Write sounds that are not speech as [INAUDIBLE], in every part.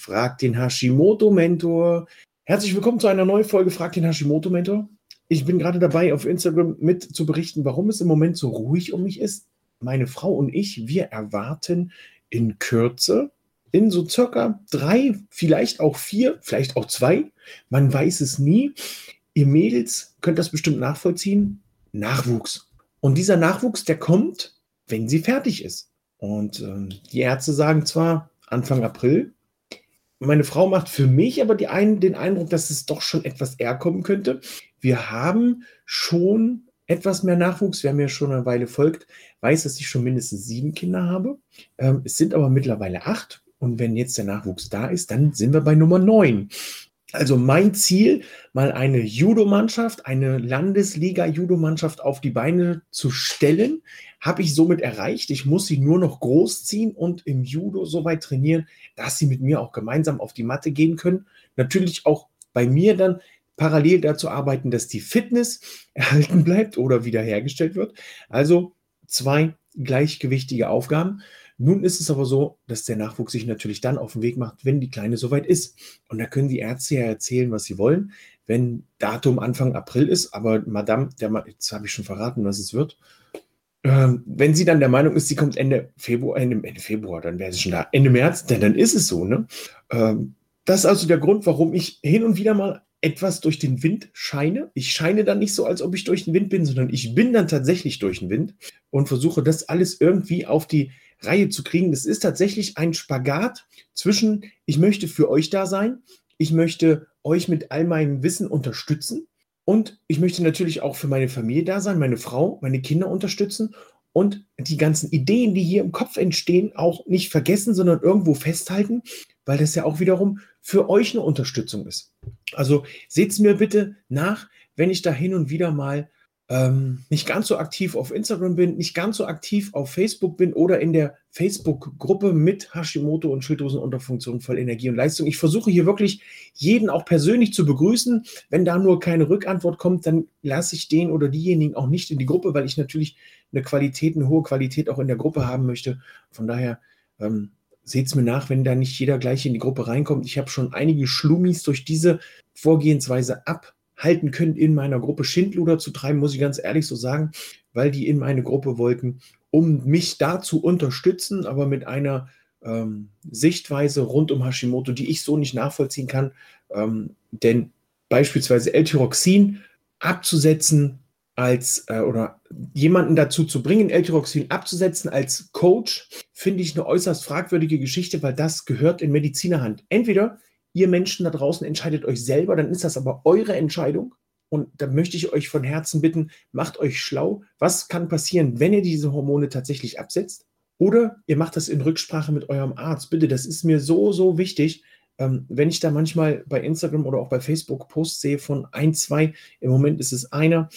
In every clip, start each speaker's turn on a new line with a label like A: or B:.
A: Frag den Hashimoto-Mentor. Herzlich willkommen zu einer neuen Folge Frag den Hashimoto-Mentor. Ich bin gerade dabei, auf Instagram mit zu berichten, warum es im Moment so ruhig um mich ist. Meine Frau und ich, wir erwarten in Kürze, in so circa drei, vielleicht auch vier, vielleicht auch zwei, man weiß es nie. Ihr Mädels könnt das bestimmt nachvollziehen. Nachwuchs. Und dieser Nachwuchs, der kommt, wenn sie fertig ist. Und äh, die Ärzte sagen zwar Anfang April, meine Frau macht für mich aber ein, den Eindruck, dass es doch schon etwas eher kommen könnte. Wir haben schon etwas mehr Nachwuchs. Wer mir schon eine Weile folgt, weiß, dass ich schon mindestens sieben Kinder habe. Ähm, es sind aber mittlerweile acht. Und wenn jetzt der Nachwuchs da ist, dann sind wir bei Nummer neun. Also mein Ziel, mal eine Judo-Mannschaft, eine Landesliga-Judo-Mannschaft auf die Beine zu stellen, habe ich somit erreicht. Ich muss sie nur noch großziehen und im Judo so weit trainieren, dass sie mit mir auch gemeinsam auf die Matte gehen können. Natürlich auch bei mir dann parallel dazu arbeiten, dass die Fitness [LAUGHS] erhalten bleibt oder wiederhergestellt wird. Also zwei gleichgewichtige Aufgaben. Nun ist es aber so, dass der Nachwuchs sich natürlich dann auf den Weg macht, wenn die Kleine soweit ist. Und da können die Ärzte ja erzählen, was sie wollen. Wenn Datum Anfang April ist, aber Madame, der, jetzt habe ich schon verraten, was es wird. Ähm, wenn sie dann der Meinung ist, sie kommt Ende Februar, Ende, Ende Februar, dann wäre sie schon da. Ende März, denn dann ist es so. Ne? Ähm, das ist also der Grund, warum ich hin und wieder mal etwas durch den Wind scheine. Ich scheine dann nicht so, als ob ich durch den Wind bin, sondern ich bin dann tatsächlich durch den Wind und versuche das alles irgendwie auf die Reihe zu kriegen. Das ist tatsächlich ein Spagat zwischen, ich möchte für euch da sein, ich möchte euch mit all meinem Wissen unterstützen und ich möchte natürlich auch für meine Familie da sein, meine Frau, meine Kinder unterstützen und die ganzen Ideen, die hier im Kopf entstehen, auch nicht vergessen, sondern irgendwo festhalten, weil das ja auch wiederum für euch eine Unterstützung ist. Also seht es mir bitte nach, wenn ich da hin und wieder mal ähm, nicht ganz so aktiv auf Instagram bin, nicht ganz so aktiv auf Facebook bin oder in der Facebook-Gruppe mit Hashimoto und Schilddrüsenunterfunktion voll Energie und Leistung. Ich versuche hier wirklich jeden auch persönlich zu begrüßen. Wenn da nur keine Rückantwort kommt, dann lasse ich den oder diejenigen auch nicht in die Gruppe, weil ich natürlich eine Qualität, eine hohe Qualität auch in der Gruppe haben möchte. Von daher ähm, seht es mir nach, wenn da nicht jeder gleich in die Gruppe reinkommt. Ich habe schon einige Schlummis durch diese Vorgehensweise ab halten können, in meiner Gruppe Schindluder zu treiben, muss ich ganz ehrlich so sagen, weil die in meine Gruppe wollten, um mich da zu unterstützen, aber mit einer ähm, Sichtweise rund um Hashimoto, die ich so nicht nachvollziehen kann. Ähm, denn beispielsweise L-Tyroxin abzusetzen als äh, oder jemanden dazu zu bringen, L-Tyroxin abzusetzen als Coach, finde ich eine äußerst fragwürdige Geschichte, weil das gehört in Medizinerhand. Entweder ihr Menschen da draußen entscheidet euch selber, dann ist das aber eure Entscheidung. Und da möchte ich euch von Herzen bitten, macht euch schlau. Was kann passieren, wenn ihr diese Hormone tatsächlich absetzt? Oder ihr macht das in Rücksprache mit eurem Arzt. Bitte, das ist mir so, so wichtig. Ähm, wenn ich da manchmal bei Instagram oder auch bei Facebook Posts sehe von ein, zwei, im Moment ist es einer,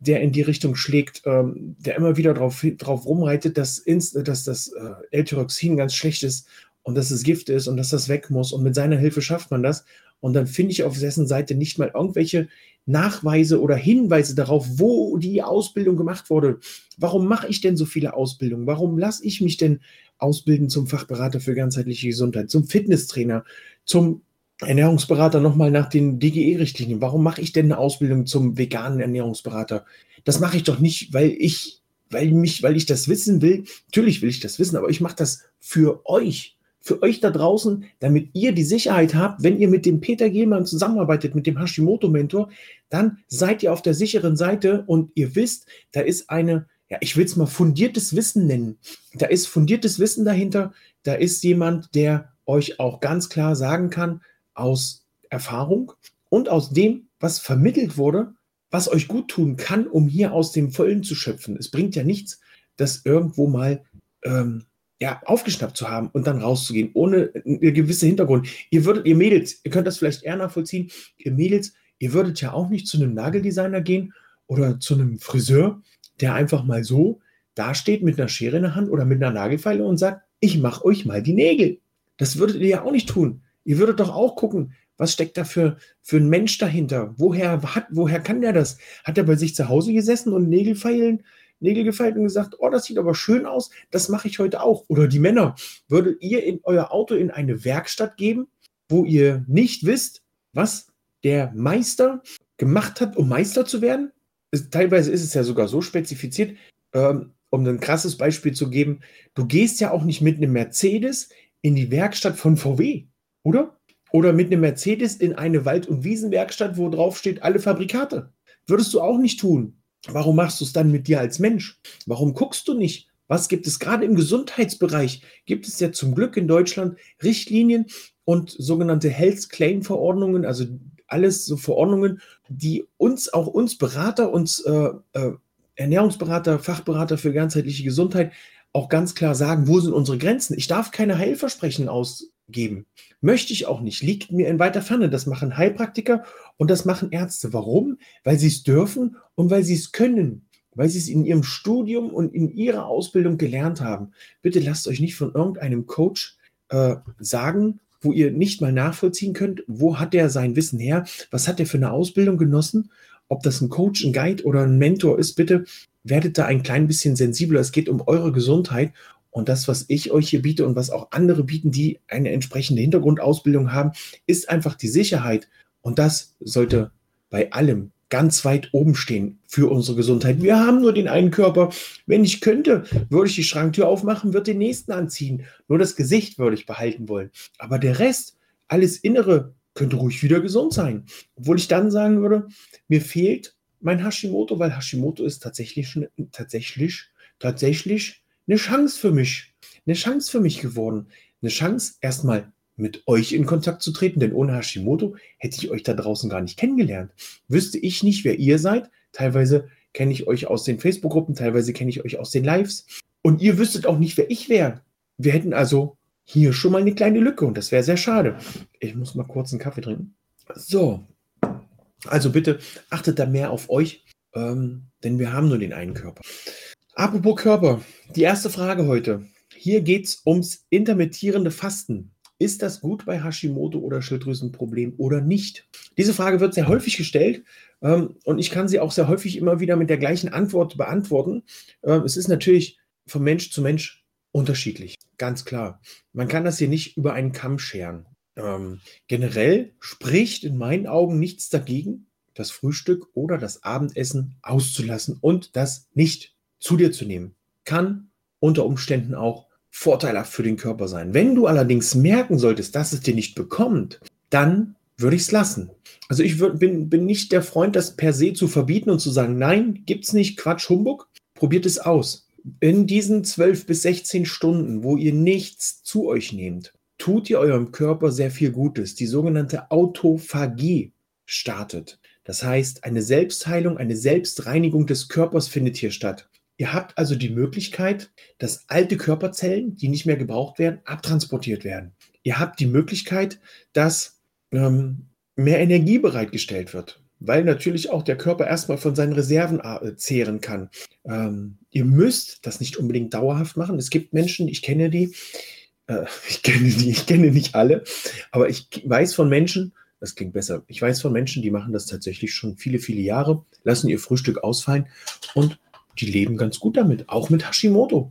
A: der in die Richtung schlägt, ähm, der immer wieder drauf, drauf rumreitet, dass, dass das äh, L-Tyroxin ganz schlecht ist und dass es Gift ist und dass das weg muss und mit seiner Hilfe schafft man das. Und dann finde ich auf dessen Seite nicht mal irgendwelche Nachweise oder Hinweise darauf, wo die Ausbildung gemacht wurde. Warum mache ich denn so viele Ausbildungen? Warum lasse ich mich denn ausbilden zum Fachberater für ganzheitliche Gesundheit, zum Fitnesstrainer, zum Ernährungsberater nochmal nach den DGE-Richtlinien? Warum mache ich denn eine Ausbildung zum veganen Ernährungsberater? Das mache ich doch nicht, weil ich, weil mich, weil ich das wissen will. Natürlich will ich das wissen, aber ich mache das für euch für euch da draußen, damit ihr die Sicherheit habt, wenn ihr mit dem Peter Gehlmann zusammenarbeitet, mit dem Hashimoto-Mentor, dann seid ihr auf der sicheren Seite und ihr wisst, da ist eine, ja, ich will es mal fundiertes Wissen nennen. Da ist fundiertes Wissen dahinter. Da ist jemand, der euch auch ganz klar sagen kann, aus Erfahrung und aus dem, was vermittelt wurde, was euch gut tun kann, um hier aus dem Vollen zu schöpfen. Es bringt ja nichts, das irgendwo mal ähm, ja, aufgeschnappt zu haben und dann rauszugehen, ohne einen gewissen Hintergrund. Ihr würdet, ihr Mädels, ihr könnt das vielleicht eher nachvollziehen, ihr Mädels, ihr würdet ja auch nicht zu einem Nageldesigner gehen oder zu einem Friseur, der einfach mal so dasteht mit einer Schere in der Hand oder mit einer Nagelfeile und sagt, ich mache euch mal die Nägel. Das würdet ihr ja auch nicht tun. Ihr würdet doch auch gucken, was steckt da für, für ein Mensch dahinter? Woher, hat, woher kann der das? Hat er bei sich zu Hause gesessen und Nägelfeilen Nägel gefeilt und gesagt, oh, das sieht aber schön aus, das mache ich heute auch. Oder die Männer, würdet ihr in euer Auto in eine Werkstatt geben wo ihr nicht wisst, was der Meister gemacht hat, um Meister zu werden. Es, teilweise ist es ja sogar so spezifiziert, ähm, um ein krasses Beispiel zu geben, du gehst ja auch nicht mit einem Mercedes in die Werkstatt von VW, oder? Oder mit einem Mercedes in eine Wald- und Wiesenwerkstatt, wo drauf steht, alle Fabrikate. Würdest du auch nicht tun. Warum machst du es dann mit dir als Mensch? Warum guckst du nicht? Was gibt es gerade im Gesundheitsbereich? Gibt es ja zum Glück in Deutschland Richtlinien und sogenannte Health Claim Verordnungen, also alles so Verordnungen, die uns, auch uns Berater, uns äh, äh, Ernährungsberater, Fachberater für ganzheitliche Gesundheit auch ganz klar sagen, wo sind unsere Grenzen. Ich darf keine Heilversprechen ausgeben. Möchte ich auch nicht. Liegt mir in weiter Ferne. Das machen Heilpraktiker und das machen Ärzte. Warum? Weil sie es dürfen und weil sie es können. Weil sie es in ihrem Studium und in ihrer Ausbildung gelernt haben. Bitte lasst euch nicht von irgendeinem Coach äh, sagen, wo ihr nicht mal nachvollziehen könnt, wo hat er sein Wissen her, was hat er für eine Ausbildung genossen, ob das ein Coach, ein Guide oder ein Mentor ist, bitte werdet da ein klein bisschen sensibler. Es geht um eure Gesundheit und das, was ich euch hier biete und was auch andere bieten, die eine entsprechende Hintergrundausbildung haben, ist einfach die Sicherheit. Und das sollte bei allem ganz weit oben stehen für unsere Gesundheit. Wir haben nur den einen Körper. Wenn ich könnte, würde ich die Schranktür aufmachen, würde den nächsten anziehen. Nur das Gesicht würde ich behalten wollen. Aber der Rest, alles Innere, könnte ruhig wieder gesund sein. Obwohl ich dann sagen würde, mir fehlt mein Hashimoto, weil Hashimoto ist tatsächlich, tatsächlich, tatsächlich eine Chance für mich. Eine Chance für mich geworden. Eine Chance, erstmal mit euch in Kontakt zu treten, denn ohne Hashimoto hätte ich euch da draußen gar nicht kennengelernt. Wüsste ich nicht, wer ihr seid. Teilweise kenne ich euch aus den Facebook-Gruppen, teilweise kenne ich euch aus den Lives. Und ihr wüsstet auch nicht, wer ich wäre. Wir hätten also hier schon mal eine kleine Lücke und das wäre sehr schade. Ich muss mal kurz einen Kaffee trinken. So, also bitte achtet da mehr auf euch, ähm, denn wir haben nur den einen Körper. Apropos Körper, die erste Frage heute. Hier geht es ums intermittierende Fasten. Ist das gut bei Hashimoto oder Schilddrüsenproblem oder nicht? Diese Frage wird sehr häufig gestellt ähm, und ich kann sie auch sehr häufig immer wieder mit der gleichen Antwort beantworten. Ähm, es ist natürlich von Mensch zu Mensch unterschiedlich, ganz klar. Man kann das hier nicht über einen Kamm scheren. Ähm, generell spricht in meinen Augen nichts dagegen, das Frühstück oder das Abendessen auszulassen und das nicht zu dir zu nehmen. Kann unter Umständen auch vorteilhaft für den Körper sein. Wenn du allerdings merken solltest, dass es dir nicht bekommt, dann würde ich es lassen. Also ich würd, bin, bin nicht der Freund, das per se zu verbieten und zu sagen, nein, gibt es nicht, Quatsch, Humbug, probiert es aus. In diesen 12 bis 16 Stunden, wo ihr nichts zu euch nehmt, tut ihr eurem Körper sehr viel Gutes. Die sogenannte Autophagie startet. Das heißt, eine Selbstheilung, eine Selbstreinigung des Körpers findet hier statt. Ihr habt also die Möglichkeit, dass alte Körperzellen, die nicht mehr gebraucht werden, abtransportiert werden. Ihr habt die Möglichkeit, dass ähm, mehr Energie bereitgestellt wird, weil natürlich auch der Körper erstmal von seinen Reserven äh, zehren kann. Ähm, ihr müsst das nicht unbedingt dauerhaft machen. Es gibt Menschen, ich kenne die, äh, [LAUGHS] ich kenne die, ich kenne nicht alle, aber ich weiß von Menschen, das klingt besser, ich weiß von Menschen, die machen das tatsächlich schon viele, viele Jahre, lassen ihr Frühstück ausfallen und die leben ganz gut damit, auch mit Hashimoto.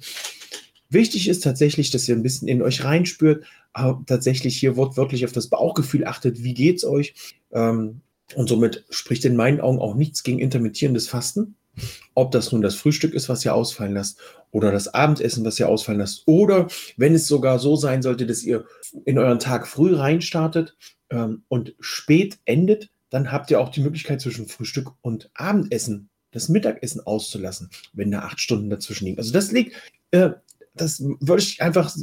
A: Wichtig ist tatsächlich, dass ihr ein bisschen in euch reinspürt, aber tatsächlich hier wortwörtlich auf das Bauchgefühl achtet, wie geht es euch? Ähm, und somit spricht in meinen Augen auch nichts gegen intermittierendes Fasten. Ob das nun das Frühstück ist, was ihr ausfallen lasst, oder das Abendessen, was ihr ausfallen lasst, oder wenn es sogar so sein sollte, dass ihr in euren Tag früh reinstartet ähm, und spät endet, dann habt ihr auch die Möglichkeit zwischen Frühstück und Abendessen das Mittagessen auszulassen, wenn da acht Stunden dazwischen liegen. Also das liegt, äh, das würde ich einfach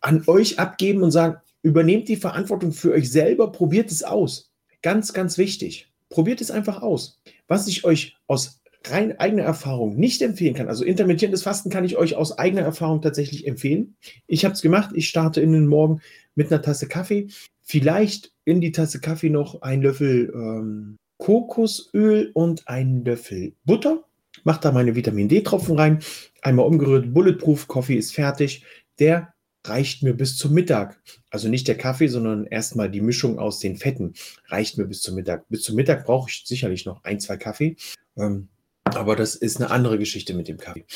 A: an euch abgeben und sagen, übernehmt die Verantwortung für euch selber, probiert es aus. Ganz, ganz wichtig. Probiert es einfach aus. Was ich euch aus rein eigener Erfahrung nicht empfehlen kann, also intermittierendes Fasten kann ich euch aus eigener Erfahrung tatsächlich empfehlen. Ich habe es gemacht, ich starte in den Morgen mit einer Tasse Kaffee, vielleicht in die Tasse Kaffee noch ein Löffel ähm, Kokosöl und einen Löffel Butter. Mach da meine Vitamin D-Tropfen rein, einmal umgerührt, Bulletproof Coffee ist fertig. Der reicht mir bis zum Mittag. Also nicht der Kaffee, sondern erstmal die Mischung aus den Fetten reicht mir bis zum Mittag. Bis zum Mittag brauche ich sicherlich noch ein, zwei Kaffee. Ähm, aber das ist eine andere Geschichte mit dem Kaffee.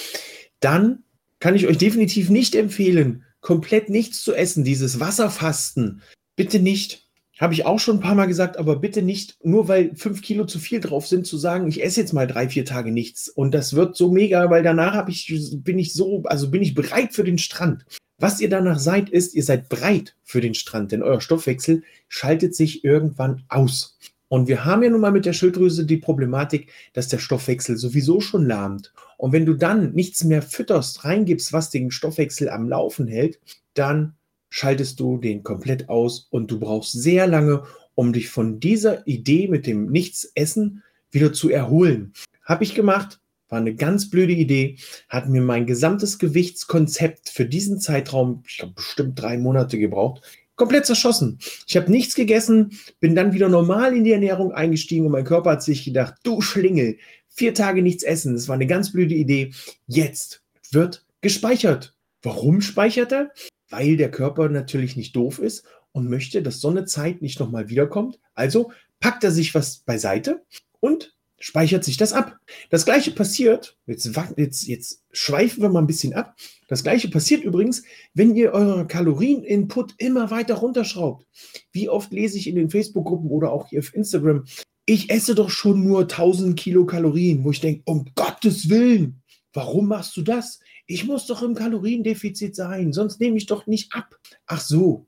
A: Dann kann ich euch definitiv nicht empfehlen, komplett nichts zu essen, dieses Wasserfasten. Bitte nicht. Habe ich auch schon ein paar Mal gesagt, aber bitte nicht, nur weil fünf Kilo zu viel drauf sind, zu sagen, ich esse jetzt mal drei, vier Tage nichts. Und das wird so mega, weil danach ich, bin ich so, also bin ich bereit für den Strand. Was ihr danach seid, ist, ihr seid bereit für den Strand, denn euer Stoffwechsel schaltet sich irgendwann aus. Und wir haben ja nun mal mit der Schilddrüse die Problematik, dass der Stoffwechsel sowieso schon lahmt. Und wenn du dann nichts mehr fütterst, reingibst, was den Stoffwechsel am Laufen hält, dann schaltest du den komplett aus und du brauchst sehr lange, um dich von dieser Idee mit dem Nichtsessen wieder zu erholen. Habe ich gemacht, war eine ganz blöde Idee, hat mir mein gesamtes Gewichtskonzept für diesen Zeitraum, ich habe bestimmt drei Monate gebraucht, komplett zerschossen. Ich habe nichts gegessen, bin dann wieder normal in die Ernährung eingestiegen und mein Körper hat sich gedacht, du Schlingel, vier Tage nichts essen, das war eine ganz blöde Idee. Jetzt wird gespeichert. Warum speichert er? Weil der Körper natürlich nicht doof ist und möchte, dass so eine Zeit nicht nochmal wiederkommt. Also packt er sich was beiseite und speichert sich das ab. Das gleiche passiert, jetzt, jetzt, jetzt schweifen wir mal ein bisschen ab. Das gleiche passiert übrigens, wenn ihr euren Kalorieninput immer weiter runterschraubt. Wie oft lese ich in den Facebook-Gruppen oder auch hier auf Instagram, ich esse doch schon nur 1000 Kilokalorien, wo ich denke, um Gottes Willen, warum machst du das? Ich muss doch im Kaloriendefizit sein, sonst nehme ich doch nicht ab. Ach so,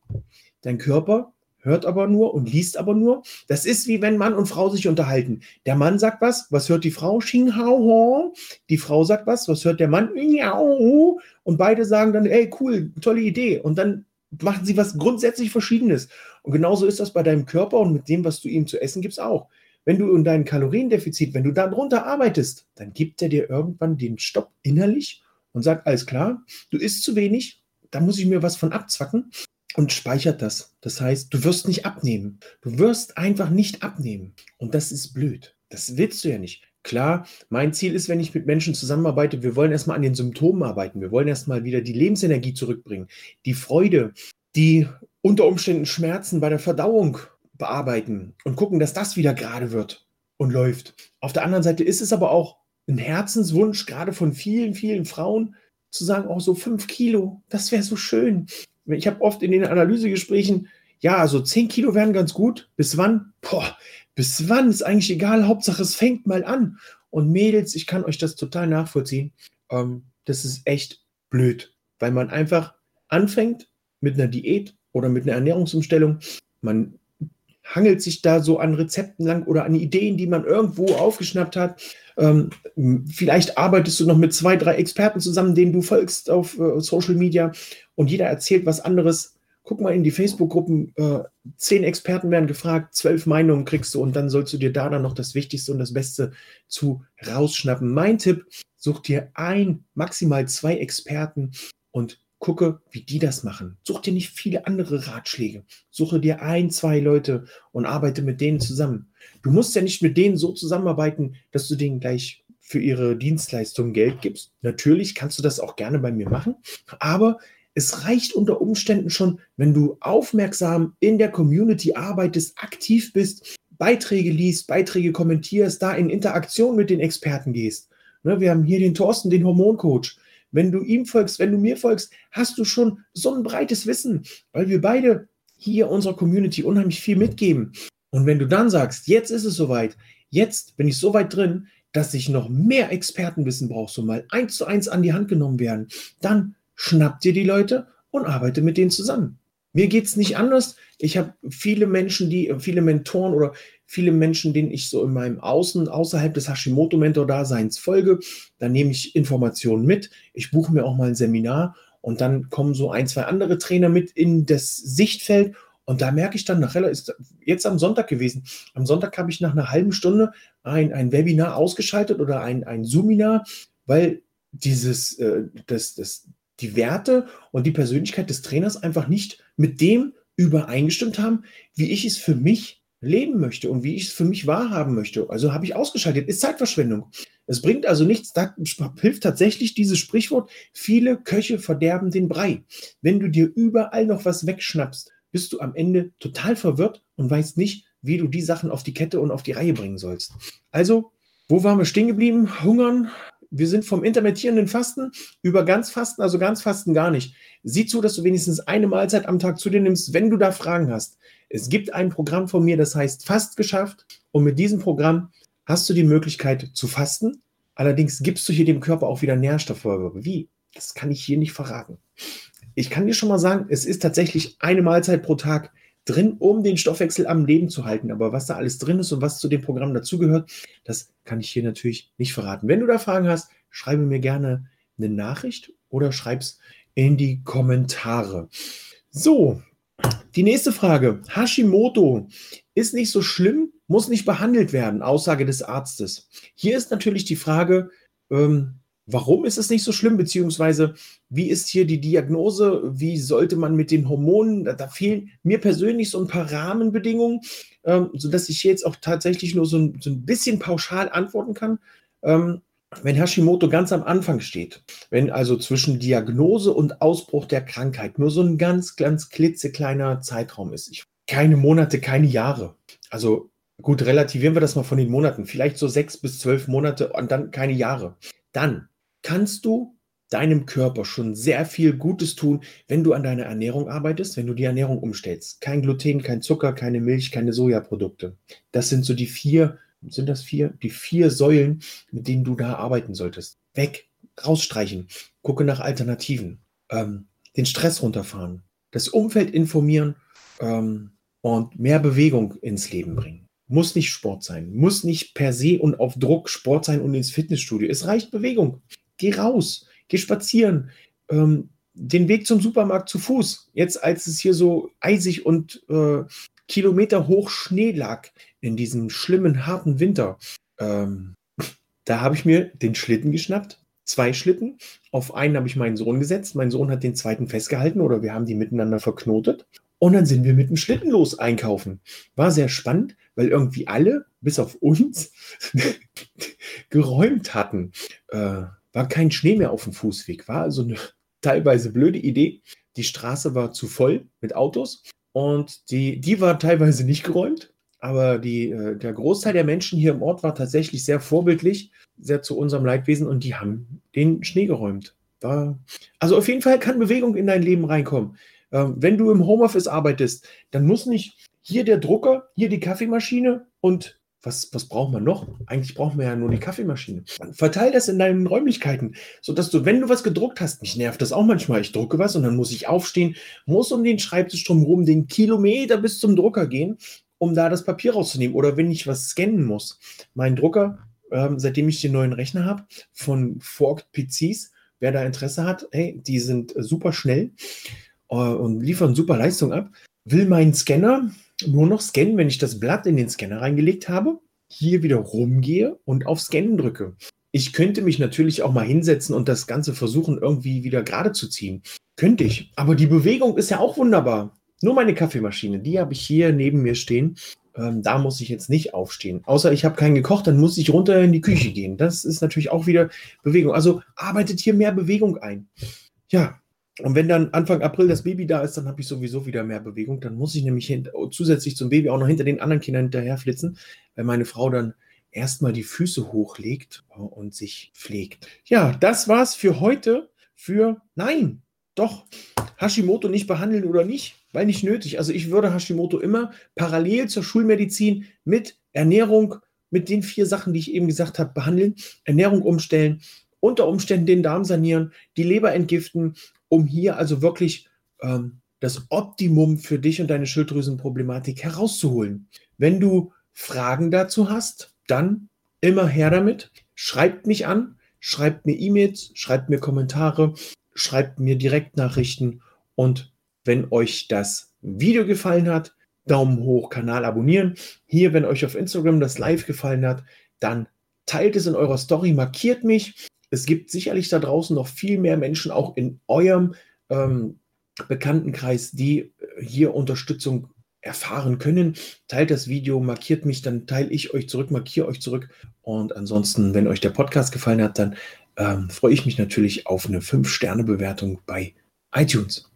A: dein Körper hört aber nur und liest aber nur. Das ist wie wenn Mann und Frau sich unterhalten. Der Mann sagt was, was hört die Frau? Xing hao Die Frau sagt was, was hört der Mann? Und beide sagen dann, ey, cool, tolle Idee. Und dann machen sie was grundsätzlich Verschiedenes. Und genauso ist das bei deinem Körper und mit dem, was du ihm zu essen gibst, auch. Wenn du in deinem Kaloriendefizit, wenn du darunter arbeitest, dann gibt er dir irgendwann den Stopp innerlich und sagt, alles klar, du isst zu wenig, da muss ich mir was von abzwacken und speichert das. Das heißt, du wirst nicht abnehmen. Du wirst einfach nicht abnehmen. Und das ist blöd. Das willst du ja nicht. Klar, mein Ziel ist, wenn ich mit Menschen zusammenarbeite, wir wollen erstmal an den Symptomen arbeiten. Wir wollen erstmal wieder die Lebensenergie zurückbringen, die Freude, die unter Umständen Schmerzen bei der Verdauung bearbeiten und gucken, dass das wieder gerade wird und läuft. Auf der anderen Seite ist es aber auch ein Herzenswunsch, gerade von vielen, vielen Frauen, zu sagen, auch so fünf Kilo, das wäre so schön. Ich habe oft in den Analysegesprächen, ja, also zehn Kilo wären ganz gut. Bis wann? Boah, bis wann ist eigentlich egal. Hauptsache, es fängt mal an. Und Mädels, ich kann euch das total nachvollziehen. Ähm, das ist echt blöd, weil man einfach anfängt mit einer Diät oder mit einer Ernährungsumstellung. Man hangelt sich da so an Rezepten lang oder an Ideen, die man irgendwo aufgeschnappt hat. Ähm, vielleicht arbeitest du noch mit zwei, drei Experten zusammen, denen du folgst auf äh, Social Media und jeder erzählt was anderes. Guck mal in die Facebook-Gruppen, äh, zehn Experten werden gefragt, zwölf Meinungen kriegst du und dann sollst du dir da dann noch das Wichtigste und das Beste zu rausschnappen. Mein Tipp, such dir ein, maximal zwei Experten und gucke, wie die das machen. Such dir nicht viele andere Ratschläge. Suche dir ein, zwei Leute und arbeite mit denen zusammen. Du musst ja nicht mit denen so zusammenarbeiten, dass du denen gleich für ihre Dienstleistung Geld gibst. Natürlich kannst du das auch gerne bei mir machen, aber es reicht unter Umständen schon, wenn du aufmerksam in der Community arbeitest, aktiv bist, Beiträge liest, Beiträge kommentierst, da in Interaktion mit den Experten gehst. Ne, wir haben hier den Thorsten, den Hormoncoach wenn du ihm folgst, wenn du mir folgst, hast du schon so ein breites Wissen, weil wir beide hier unserer Community unheimlich viel mitgeben. Und wenn du dann sagst, jetzt ist es soweit, jetzt bin ich so weit drin, dass ich noch mehr Expertenwissen brauche, so mal eins zu eins an die Hand genommen werden, dann schnapp dir die Leute und arbeite mit denen zusammen. Mir geht es nicht anders. Ich habe viele Menschen, die, viele Mentoren oder viele Menschen, denen ich so in meinem Außen, außerhalb des Hashimoto-Mentor-Daseins folge. Da nehme ich Informationen mit. Ich buche mir auch mal ein Seminar und dann kommen so ein, zwei andere Trainer mit in das Sichtfeld. Und da merke ich dann nachher, ist jetzt am Sonntag gewesen. Am Sonntag habe ich nach einer halben Stunde ein, ein Webinar ausgeschaltet oder ein, ein Zoominar, weil dieses, äh, das, das, die Werte und die Persönlichkeit des Trainers einfach nicht mit dem übereingestimmt haben, wie ich es für mich leben möchte und wie ich es für mich wahrhaben möchte. Also habe ich ausgeschaltet. Ist Zeitverschwendung. Es bringt also nichts. Da hilft tatsächlich dieses Sprichwort, viele Köche verderben den Brei. Wenn du dir überall noch was wegschnappst, bist du am Ende total verwirrt und weißt nicht, wie du die Sachen auf die Kette und auf die Reihe bringen sollst. Also, wo waren wir stehen geblieben? Hungern, Wir sind vom intermittierenden Fasten über ganz Fasten, also ganz Fasten gar nicht. Sieh zu, dass du wenigstens eine Mahlzeit am Tag zu dir nimmst, wenn du da Fragen hast. Es gibt ein Programm von mir, das heißt Fast geschafft. Und mit diesem Programm hast du die Möglichkeit zu fasten. Allerdings gibst du hier dem Körper auch wieder Nährstoffe. Wie? Das kann ich hier nicht verraten. Ich kann dir schon mal sagen, es ist tatsächlich eine Mahlzeit pro Tag drin, um den Stoffwechsel am Leben zu halten. Aber was da alles drin ist und was zu dem Programm dazugehört, das kann ich hier natürlich nicht verraten. Wenn du da Fragen hast, schreibe mir gerne eine Nachricht oder schreib's in die Kommentare. So, die nächste Frage. Hashimoto ist nicht so schlimm, muss nicht behandelt werden, Aussage des Arztes. Hier ist natürlich die Frage, ähm, warum ist es nicht so schlimm, beziehungsweise wie ist hier die Diagnose, wie sollte man mit den Hormonen, da, da fehlen mir persönlich so ein paar Rahmenbedingungen, ähm, sodass ich jetzt auch tatsächlich nur so ein, so ein bisschen pauschal antworten kann. Ähm, wenn Hashimoto ganz am Anfang steht, wenn also zwischen Diagnose und Ausbruch der Krankheit nur so ein ganz, ganz klitzekleiner Zeitraum ist, ich, keine Monate, keine Jahre, also gut, relativieren wir das mal von den Monaten, vielleicht so sechs bis zwölf Monate und dann keine Jahre, dann kannst du deinem Körper schon sehr viel Gutes tun, wenn du an deiner Ernährung arbeitest, wenn du die Ernährung umstellst. Kein Gluten, kein Zucker, keine Milch, keine Sojaprodukte. Das sind so die vier sind das vier, die vier Säulen, mit denen du da arbeiten solltest. Weg, rausstreichen, gucke nach Alternativen, ähm, den Stress runterfahren, das Umfeld informieren ähm, und mehr Bewegung ins Leben bringen. Muss nicht Sport sein, muss nicht per se und auf Druck Sport sein und ins Fitnessstudio. Es reicht Bewegung. Geh raus, geh spazieren, ähm, den Weg zum Supermarkt zu Fuß. Jetzt, als es hier so eisig und äh, Kilometer hoch Schnee lag in diesem schlimmen, harten Winter. Ähm, da habe ich mir den Schlitten geschnappt, zwei Schlitten. Auf einen habe ich meinen Sohn gesetzt. Mein Sohn hat den zweiten festgehalten oder wir haben die miteinander verknotet. Und dann sind wir mit dem Schlitten los einkaufen. War sehr spannend, weil irgendwie alle, bis auf uns, [LAUGHS] geräumt hatten. Äh, war kein Schnee mehr auf dem Fußweg. War also eine [LAUGHS] teilweise blöde Idee. Die Straße war zu voll mit Autos. Und die, die war teilweise nicht geräumt, aber die, äh, der Großteil der Menschen hier im Ort war tatsächlich sehr vorbildlich, sehr zu unserem Leidwesen und die haben den Schnee geräumt. War, also auf jeden Fall kann Bewegung in dein Leben reinkommen. Ähm, wenn du im Homeoffice arbeitest, dann muss nicht hier der Drucker, hier die Kaffeemaschine und was, was braucht man noch? Eigentlich braucht man ja nur die Kaffeemaschine. Verteil das in deinen Räumlichkeiten, sodass du, wenn du was gedruckt hast, mich nervt das auch manchmal, ich drucke was und dann muss ich aufstehen, muss um den Schreibtisch drumherum den Kilometer bis zum Drucker gehen, um da das Papier rauszunehmen. Oder wenn ich was scannen muss. Mein Drucker, ähm, seitdem ich den neuen Rechner habe, von Forked PCs, wer da Interesse hat, hey, die sind super schnell äh, und liefern super Leistung ab, will meinen Scanner nur noch scannen, wenn ich das Blatt in den Scanner reingelegt habe, hier wieder rumgehe und auf Scannen drücke. Ich könnte mich natürlich auch mal hinsetzen und das Ganze versuchen, irgendwie wieder gerade zu ziehen. Könnte ich. Aber die Bewegung ist ja auch wunderbar. Nur meine Kaffeemaschine, die habe ich hier neben mir stehen. Ähm, da muss ich jetzt nicht aufstehen. Außer ich habe keinen gekocht, dann muss ich runter in die Küche gehen. Das ist natürlich auch wieder Bewegung. Also arbeitet hier mehr Bewegung ein. Ja, und wenn dann Anfang April das Baby da ist, dann habe ich sowieso wieder mehr Bewegung. Dann muss ich nämlich zusätzlich zum Baby auch noch hinter den anderen Kindern hinterherflitzen, weil meine Frau dann erstmal die Füße hochlegt und sich pflegt. Ja, das war's für heute. Für nein, doch Hashimoto nicht behandeln oder nicht, weil nicht nötig. Also ich würde Hashimoto immer parallel zur Schulmedizin mit Ernährung, mit den vier Sachen, die ich eben gesagt habe, behandeln. Ernährung umstellen, unter Umständen den Darm sanieren, die Leber entgiften um hier also wirklich ähm, das Optimum für dich und deine Schilddrüsenproblematik herauszuholen. Wenn du Fragen dazu hast, dann immer her damit. Schreibt mich an, schreibt mir E-Mails, schreibt mir Kommentare, schreibt mir Direktnachrichten und wenn euch das Video gefallen hat, Daumen hoch, Kanal abonnieren. Hier, wenn euch auf Instagram das Live gefallen hat, dann teilt es in eurer Story, markiert mich es gibt sicherlich da draußen noch viel mehr Menschen, auch in eurem ähm, Bekanntenkreis, die äh, hier Unterstützung erfahren können. Teilt das Video, markiert mich, dann teile ich euch zurück, markiere euch zurück. Und ansonsten, wenn euch der Podcast gefallen hat, dann ähm, freue ich mich natürlich auf eine 5-Sterne-Bewertung bei iTunes.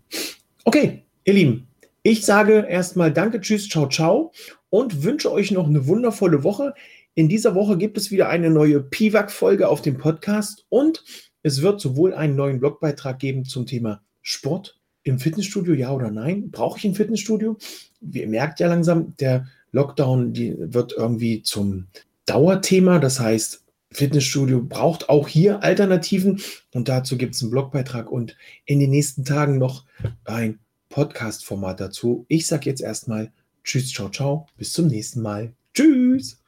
A: Okay, ihr Lieben, ich sage erstmal Danke, Tschüss, ciao, ciao und wünsche euch noch eine wundervolle Woche. In dieser Woche gibt es wieder eine neue PIVAC-Folge auf dem Podcast und es wird sowohl einen neuen Blogbeitrag geben zum Thema Sport im Fitnessstudio, ja oder nein? Brauche ich ein Fitnessstudio? Ihr merkt ja langsam, der Lockdown wird irgendwie zum Dauerthema. Das heißt, Fitnessstudio braucht auch hier Alternativen und dazu gibt es einen Blogbeitrag und in den nächsten Tagen noch ein Podcast-Format dazu. Ich sage jetzt erstmal Tschüss, ciao, ciao, bis zum nächsten Mal. Tschüss.